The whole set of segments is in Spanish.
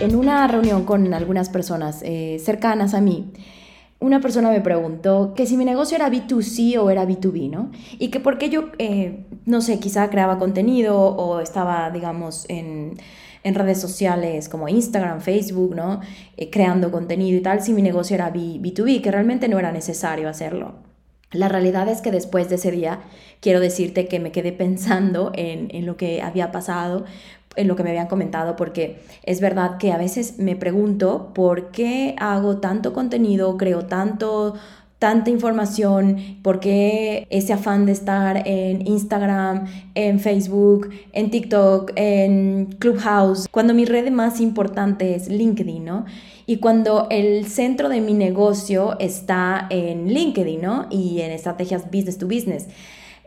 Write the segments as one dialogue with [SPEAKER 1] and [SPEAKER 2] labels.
[SPEAKER 1] en una reunión con algunas personas eh, cercanas a mí, una persona me preguntó que si mi negocio era B2C o era B2B, ¿no? Y que por qué yo, eh, no sé, quizá creaba contenido o estaba, digamos, en, redes sociales como Instagram, Facebook, ¿no? Eh, creando contenido y tal, si mi negocio era B, 2 b que realmente no era necesario hacerlo. La realidad es que después de ese día, quiero decirte que me quedé pensando en, en lo que había pasado, en lo que me habían comentado, porque es verdad que a veces me pregunto por qué hago tanto contenido, creo tanto tanta información, por qué ese afán de estar en Instagram, en Facebook, en TikTok, en Clubhouse, cuando mi red más importante es LinkedIn, ¿no? Y cuando el centro de mi negocio está en LinkedIn, ¿no? Y en estrategias business to business.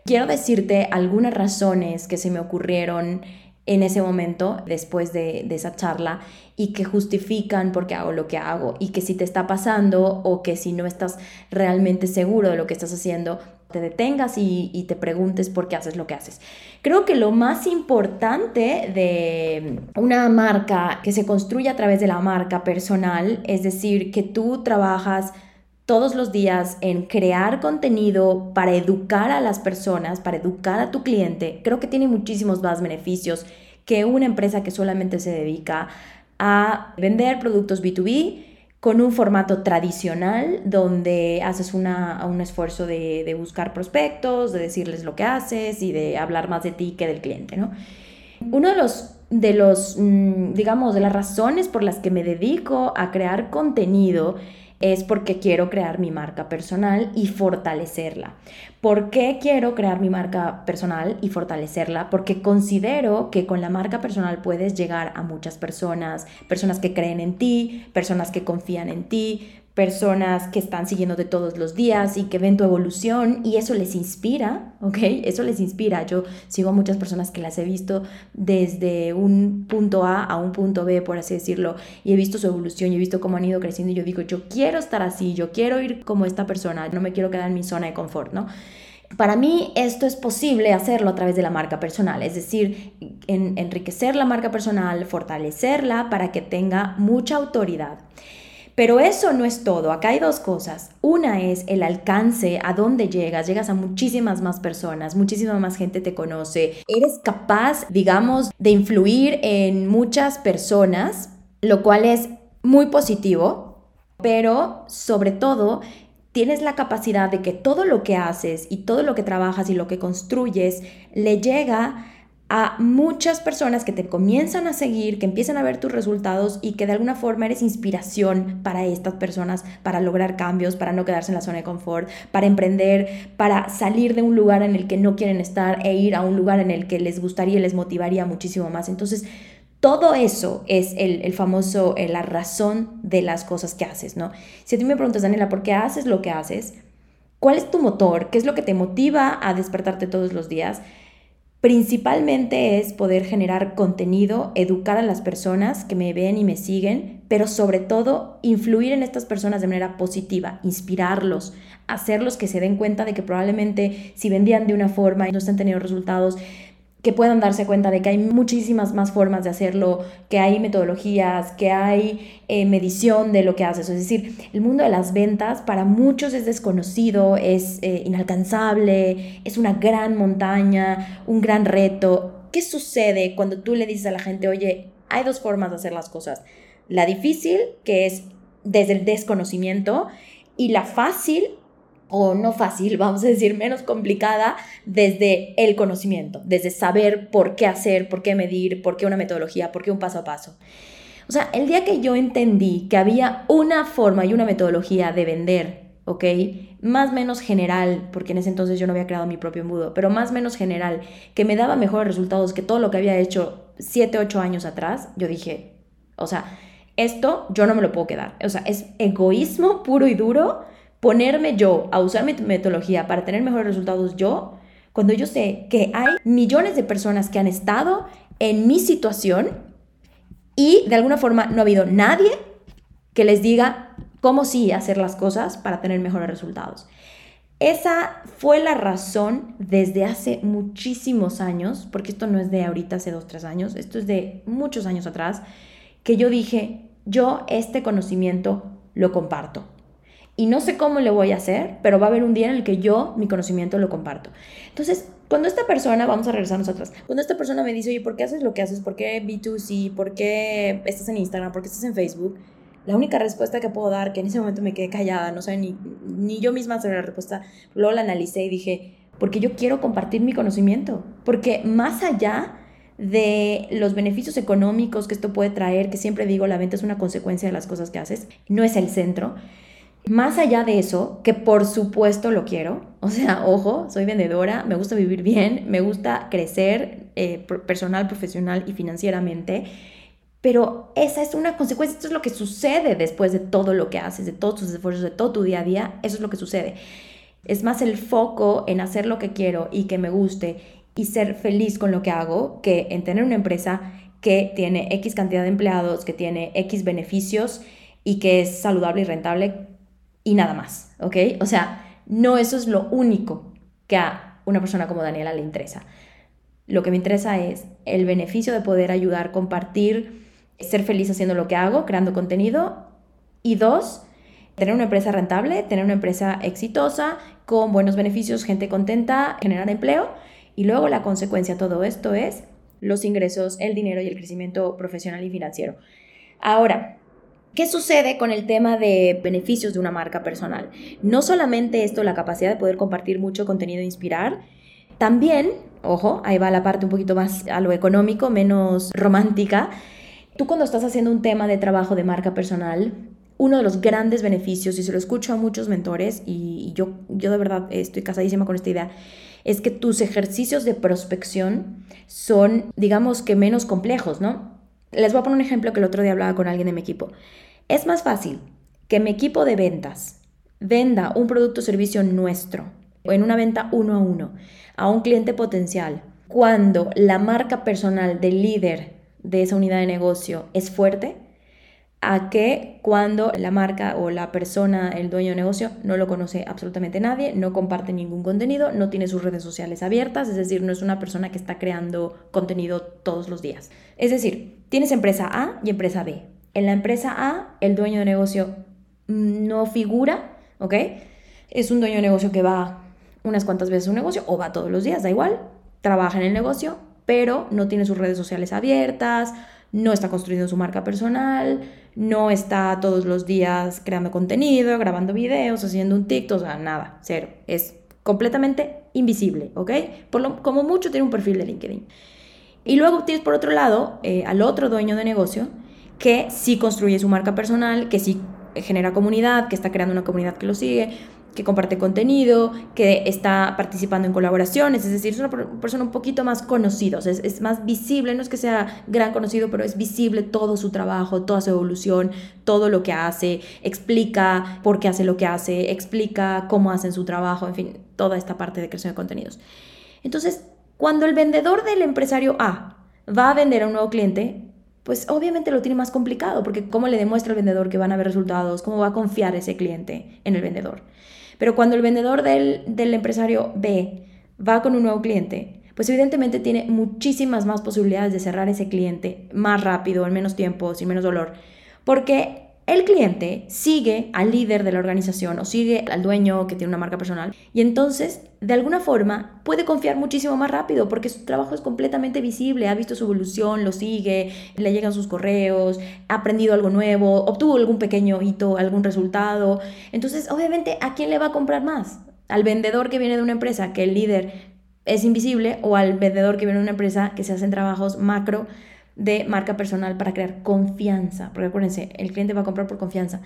[SPEAKER 1] Quiero decirte algunas razones que se me ocurrieron en ese momento, después de, esa charla, y que justifican por qué hago lo que hago, y que si te está pasando o que si no estás realmente seguro de lo que estás haciendo, te detengas y, y te preguntes por qué haces lo que haces. Creo que lo más importante de una marca que se construye a través de la marca personal, es decir, que tú trabajas todos los días en crear contenido para educar a las personas, para educar a tu cliente, creo que tiene muchísimos más beneficios que una empresa que solamente se dedica a vender productos B2B con un formato tradicional donde haces una, un esfuerzo de, buscar prospectos, de decirles lo que haces y de hablar más de ti que del cliente, ¿no? Uno de los, de los, mm, digamos, de las razones por las que me dedico a crear contenido es porque quiero crear mi marca personal y fortalecerla. ¿Por qué quiero crear mi marca personal y fortalecerla? Porque considero que con la marca personal puedes llegar a muchas personas, personas que creen en ti, personas que confían en ti, personas que están siguiéndote todos los días y que ven tu evolución y eso les inspira, ¿ok? Eso les inspira. Yo sigo a muchas personas que las he visto desde un punto A a un punto B, por así decirlo, y he visto su evolución y he visto cómo han ido creciendo y yo digo, yo quiero estar así, yo quiero ir como esta persona, no me quiero quedar en mi zona de confort, ¿no? Para mí esto es posible hacerlo a través de la marca personal, es decir, enriquecer la marca personal, fortalecerla para que tenga mucha autoridad. Pero eso no es todo. Acá hay dos cosas. Una es el alcance, a dónde llegas. Llegas a muchísimas más personas, muchísima más gente te conoce. Eres capaz, digamos, de influir en muchas personas, lo cual es muy positivo, pero sobre todo tienes la capacidad de que todo lo que haces y todo lo que trabajas y lo que construyes le llega a muchas personas que te comienzan a seguir, que empiezan a ver tus resultados y que de alguna forma eres inspiración para estas personas, para lograr cambios, para no quedarse en la zona de confort, para emprender, para salir de un lugar en el que no quieren estar e ir a un lugar en el que les gustaría y les motivaría muchísimo más. Entonces, todo eso es el, famoso, eh, la razón de las cosas que haces, ¿no? Si a ti me preguntas, Daniela, ¿por qué haces lo que haces? ¿Cuál es tu motor? ¿Qué es lo que te motiva a despertarte todos los días? Principalmente es poder generar contenido, educar a las personas que me ven y me siguen, pero sobre todo influir en estas personas de manera positiva, inspirarlos, hacerlos que se den cuenta de que probablemente si vendían de una forma y no están teniendo resultados, que puedan darse cuenta de que hay muchísimas más formas de hacerlo, que hay metodologías, que hay eh, medición de lo que haces. Es decir, el mundo de las ventas para muchos es desconocido, es eh, inalcanzable, es una gran montaña, un gran reto. ¿Qué sucede cuando tú le dices a la gente, oye, hay dos formas de hacer las cosas? La difícil, que es desde el desconocimiento, y la fácil, o no fácil, vamos a decir, menos complicada desde el conocimiento, desde saber por qué hacer, por qué medir, por qué una metodología, por qué un paso a paso. O sea, el día que yo entendí que había una forma y una metodología de vender, ¿ok? Más menos general, porque en ese entonces yo no había creado mi propio embudo, pero más menos general, que me daba mejores resultados que todo lo que había hecho 7, 8 años atrás, yo dije, o sea, Esto yo no me lo puedo quedar. O sea, es egoísmo puro y duro ponerme yo a usar mi metodología para tener mejores resultados yo, cuando yo sé que hay millones de personas que han estado en mi situación y de alguna forma no ha habido nadie que les diga cómo sí hacer las cosas para tener mejores resultados. Esa fue la razón desde hace muchísimos años, porque esto no es de ahorita, hace dos, tres años, esto es de muchos años atrás, que yo dije, yo este conocimiento lo comparto. Y no sé cómo le voy a hacer, pero va a haber un día en el que yo mi conocimiento lo comparto. Entonces, cuando esta persona, vamos a regresar nosotras, cuando esta persona me dice, oye, ¿por qué haces lo que haces? ¿Por qué B2C? ¿Por qué estás en Instagram? ¿Por qué estás en Facebook? la única respuesta que puedo dar, que en ese momento me quedé callada, no sé, ni, ni yo misma sobre la respuesta, luego la analicé y dije, porque yo quiero compartir mi conocimiento, porque más allá de los beneficios económicos que esto puede traer, que siempre digo, la venta es una consecuencia de las cosas que haces, no es el centro. Más allá de eso, que por supuesto lo quiero, o sea, ojo, soy vendedora, me gusta vivir bien, me gusta crecer eh, personal, profesional y financieramente, pero esa es una consecuencia, esto es lo que sucede después de todo lo que haces, de todos tus esfuerzos, de todo tu día a día, eso es lo que sucede. Es más el foco en hacer lo que quiero y que me guste y ser feliz con lo que hago que en tener una empresa que tiene X cantidad de empleados, que tiene X beneficios y que es saludable y rentable y nada más, ¿ok? O sea, no eso es lo único que a una persona como Daniela le interesa. Lo que me interesa es el beneficio de poder ayudar, compartir, ser feliz haciendo lo que hago, creando contenido. Y dos, tener una empresa rentable, tener una empresa exitosa, con buenos beneficios, gente contenta, generar empleo. Y luego la consecuencia de todo esto es los ingresos, el dinero y el crecimiento profesional y financiero. Ahora, ¿Qué sucede con el tema de beneficios de una marca personal? No solamente esto, la capacidad de poder compartir mucho contenido e inspirar, también, ojo, ahí va la parte un poquito más a lo económico, menos romántica, Tú cuando estás haciendo un tema de trabajo de marca personal, uno de los grandes beneficios, y se lo escucho a muchos mentores, y yo, yo de verdad estoy casadísima con esta idea, es que tus ejercicios de prospección son, digamos que menos complejos, ¿no? Les voy a poner un ejemplo que el otro día hablaba con alguien de mi equipo. Es más fácil que mi equipo de ventas venda un producto o servicio nuestro en una venta uno a uno a un cliente potencial cuando la marca personal del líder de esa unidad de negocio es fuerte a que cuando la marca o la persona, el dueño de negocio, no lo conoce absolutamente nadie, no comparte ningún contenido, no tiene sus redes sociales abiertas, es decir, no es una persona que está creando contenido todos los días. Es decir, tienes empresa A y empresa B. En la empresa A, el dueño de negocio no figura, ¿ok? Es un dueño de negocio que va unas cuantas veces a un negocio o va todos los días, da igual, trabaja en el negocio, pero no tiene sus redes sociales abiertas, no está construyendo su marca personal, no está todos los días creando contenido, grabando videos, haciendo un TikTok, o sea, nada, cero. Es completamente invisible, ¿ok? Por lo, como mucho tiene un perfil de LinkedIn. Y luego tienes por otro lado eh, al otro dueño de negocio que sí construye su marca personal, que sí genera comunidad, que está creando una comunidad que lo sigue, que comparte contenido, que está participando en colaboraciones, es decir, es una persona un poquito más conocida, es, es, más visible, no es que sea gran conocido, pero es visible todo su trabajo, toda su evolución, todo lo que hace, explica por qué hace lo que hace, explica cómo hacen su trabajo, en fin, toda esta parte de creación de contenidos. Entonces, cuando el vendedor del empresario A va a vender a un nuevo cliente, pues obviamente lo tiene más complicado, porque ¿cómo le demuestra al vendedor que van a haber resultados? ¿Cómo va a confiar ese cliente en el vendedor? Pero cuando el vendedor del, del empresario B va con un nuevo cliente, pues evidentemente tiene muchísimas más posibilidades de cerrar ese cliente más rápido, en menos tiempo, sin menos dolor. Porque el cliente sigue al líder de la organización o sigue al dueño que tiene una marca personal y entonces de alguna forma puede confiar muchísimo más rápido porque su trabajo es completamente visible, ha visto su evolución, lo sigue, le llegan sus correos, ha aprendido algo nuevo, obtuvo algún pequeño hito, algún resultado. Entonces, obviamente, ¿a quién le va a comprar más? ¿Al vendedor que viene de una empresa que el líder es invisible o al vendedor que viene de una empresa que se hacen trabajos macro? De marca personal para crear confianza, porque acuérdense, el cliente va a comprar por confianza.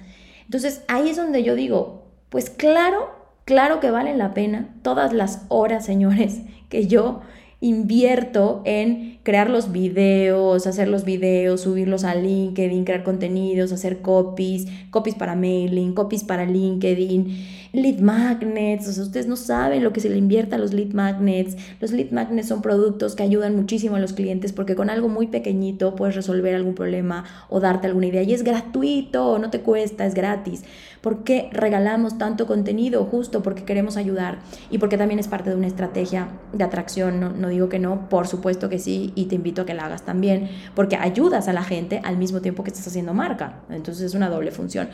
[SPEAKER 1] Entonces ahí es donde yo digo, pues claro, claro que valen la pena todas las horas, señores, que yo invierto en crear los videos, hacer los videos, subirlos a LinkedIn, crear contenidos, hacer copies, copies para mailing, copies para LinkedIn, lead magnets, ustedes no saben lo que se le invierte a los lead magnets. Los lead magnets son productos que ayudan muchísimo a los clientes porque con algo muy pequeñito puedes resolver algún problema o darte alguna idea y es gratuito, no te cuesta, es gratis. ¿Por qué regalamos tanto contenido? Justo porque queremos ayudar y porque también es parte de una estrategia de atracción, no, no digo que no, por supuesto que sí y te invito a que la hagas también porque ayudas a la gente al mismo tiempo que estás haciendo marca. Entonces es una doble función.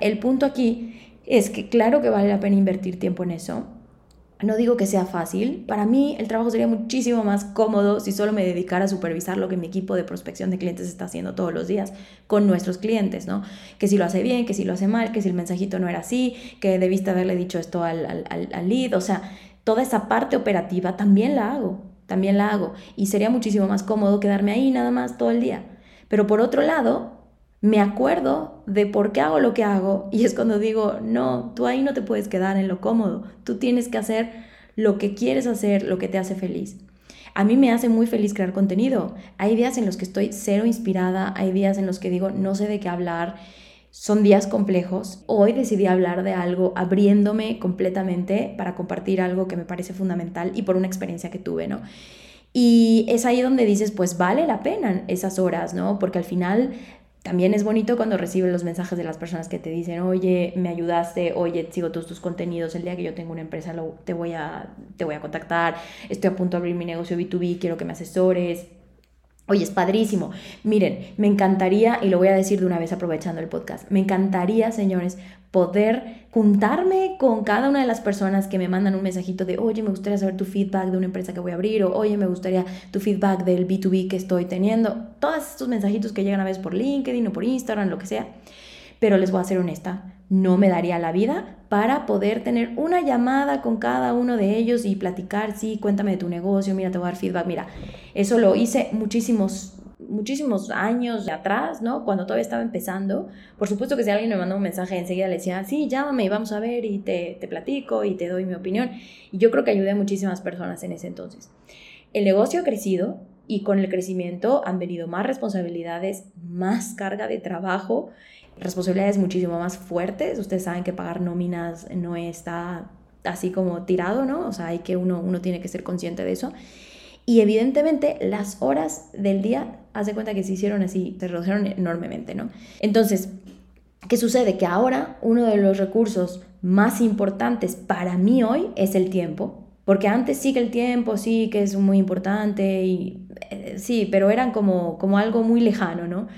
[SPEAKER 1] El punto aquí es que claro que vale la pena invertir tiempo en eso. No digo que sea fácil. Para mí el trabajo sería muchísimo más cómodo si solo me dedicara a supervisar lo que mi equipo de prospección de clientes está haciendo todos los días con nuestros clientes, ¿no? Que si lo hace bien, que si lo hace mal, que si el mensajito no era así, que debiste haberle dicho esto al, al, al lead. O sea, toda esa parte operativa también la hago, también la hago. Y sería muchísimo más cómodo quedarme ahí nada más todo el día. Pero por otro lado, me acuerdo de por qué hago lo que hago y es cuando digo, no, tú ahí no te puedes quedar en lo cómodo, tú tienes que hacer lo que quieres hacer, lo que te hace feliz. A mí me hace muy feliz crear contenido. Hay días en los que estoy cero inspirada, hay días en los que digo, no sé de qué hablar, son días complejos. Hoy decidí hablar de algo abriéndome completamente para compartir algo que me parece fundamental y por una experiencia que tuve, ¿no? Y es ahí donde dices, pues vale la pena esas horas, ¿no? Porque al final también es bonito cuando recibes los mensajes de las personas que te dicen, oye, me ayudaste, oye, sigo todos tus contenidos, el día que yo tengo una empresa te, voy a, te voy a contactar, estoy a punto de abrir mi negocio B2B, quiero que me asesores. Oye, es padrísimo. Miren, me encantaría, y lo voy a decir de una vez aprovechando el podcast, me encantaría, señores, poder juntarme con cada una de las personas que me mandan un mensajito de, oye, me gustaría saber tu feedback de una empresa que voy a abrir, o oye, me gustaría tu feedback del B2B que estoy teniendo. Todos estos mensajitos que llegan a veces por LinkedIn o por Instagram, lo que sea. Pero les voy a ser honesta, no me daría la vida para poder tener una llamada con cada uno de ellos y platicar, sí, cuéntame de tu negocio, mira, te voy a dar feedback, mira, eso lo hice muchísimos muchísimos años atrás, ¿no? Cuando todavía estaba empezando. Por supuesto que si alguien me mandó un mensaje enseguida le decía, sí, llámame y vamos a ver y te, te platico y te doy mi opinión. Y yo creo que ayudé a muchísimas personas en ese entonces. El negocio ha crecido y con el crecimiento han venido más responsabilidades, más carga de trabajo responsabilidades muchísimo más fuertes. Ustedes saben que pagar nóminas no está así como tirado, ¿no? O sea, hay que uno, uno tiene que ser consciente de eso. Y evidentemente las horas del día, hace cuenta que se hicieron así, se redujeron enormemente, ¿no? Entonces, ¿qué sucede? Que ahora uno de los recursos más importantes para mí hoy es el tiempo. Porque antes sí que el tiempo, sí que es muy importante, y eh, sí, pero eran como, como algo muy lejano, ¿no?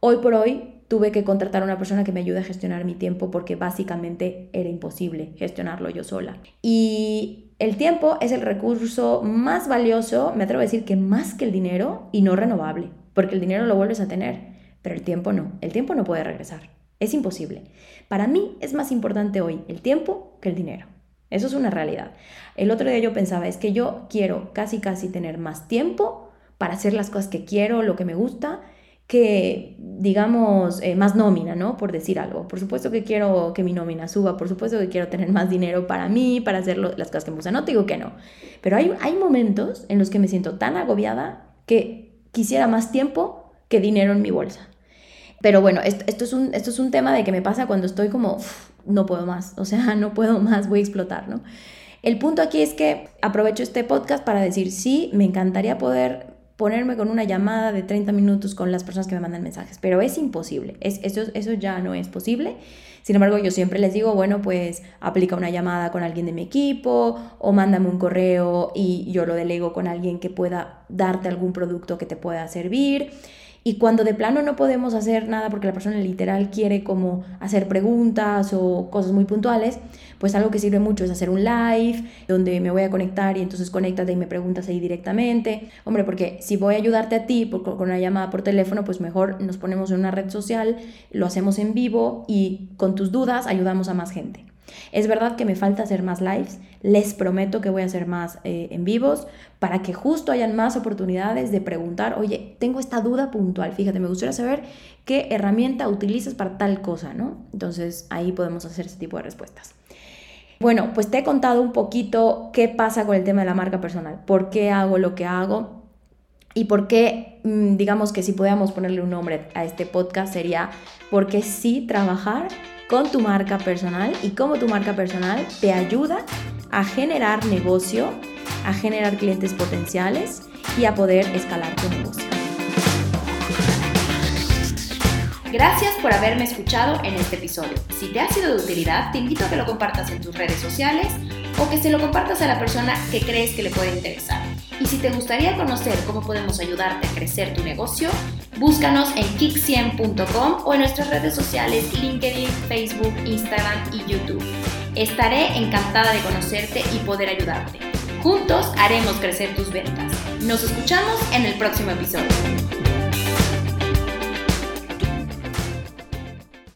[SPEAKER 1] Hoy por hoy tuve que contratar a una persona que me ayude a gestionar mi tiempo porque básicamente era imposible gestionarlo yo sola. Y el tiempo es el recurso más valioso, me atrevo a decir que más que el dinero y no renovable, porque el dinero lo vuelves a tener, pero el tiempo no, el tiempo no puede regresar, es imposible. Para mí es más importante hoy el tiempo que el dinero. Eso es una realidad. El otro día yo pensaba, es que yo quiero casi casi tener más tiempo para hacer las cosas que quiero, lo que me gusta, que, digamos, eh, más nómina, ¿no? Por decir algo. Por supuesto que quiero que mi nómina suba, por supuesto que quiero tener más dinero para mí, para hacer las cosas que me gustan. No te digo que no. Pero hay, hay momentos en los que me siento tan agobiada que quisiera más tiempo que dinero en mi bolsa. Pero bueno, esto, es, un, esto es un tema de que me pasa cuando estoy como, no puedo más, o sea, no puedo más, voy a explotar, ¿no? El punto aquí es que aprovecho este podcast para decir, sí, me encantaría poder ponerme con una llamada de 30 minutos con las personas que me mandan mensajes, pero es imposible, es, eso, eso ya no es posible. Sin embargo, yo siempre les digo, bueno, pues aplica una llamada con alguien de mi equipo o mándame un correo y yo lo delego con alguien que pueda darte algún producto que te pueda servir. Y cuando de plano no podemos hacer nada porque la persona literal quiere como hacer preguntas o cosas muy puntuales, pues algo que sirve mucho es hacer un live donde me voy a conectar y entonces conéctate y me preguntas ahí directamente. Hombre, porque si voy a ayudarte a ti con una llamada por teléfono, pues mejor nos ponemos en una red social, lo hacemos en vivo y con tus dudas ayudamos a más gente. Es verdad que me falta hacer más lives, les prometo que voy a hacer más eh, en vivos para que justo hayan más oportunidades de preguntar, oye, tengo esta duda puntual, fíjate, me gustaría saber qué herramienta utilizas para tal cosa, ¿no? Entonces ahí podemos hacer ese tipo de respuestas. Bueno, pues te he contado un poquito qué pasa con el tema de la marca personal, por qué hago lo que hago y por qué, mm, digamos que si pudiéramos ponerle un nombre a este podcast sería porque sí trabajar con tu marca personal y cómo tu marca personal te ayuda a generar negocio, a generar clientes potenciales y a poder escalar tu negocio.
[SPEAKER 2] Gracias por haberme escuchado en este episodio. Si te ha sido de utilidad, te invito a que lo compartas en tus redes sociales o que se lo compartas a la persona que crees que le puede interesar. Y si te gustaría conocer cómo podemos ayudarte a crecer tu negocio, búscanos en kick100.com o en nuestras redes sociales LinkedIn, Facebook, Instagram y YouTube. Estaré encantada de conocerte y poder ayudarte. Juntos haremos crecer tus ventas. Nos escuchamos en el próximo episodio.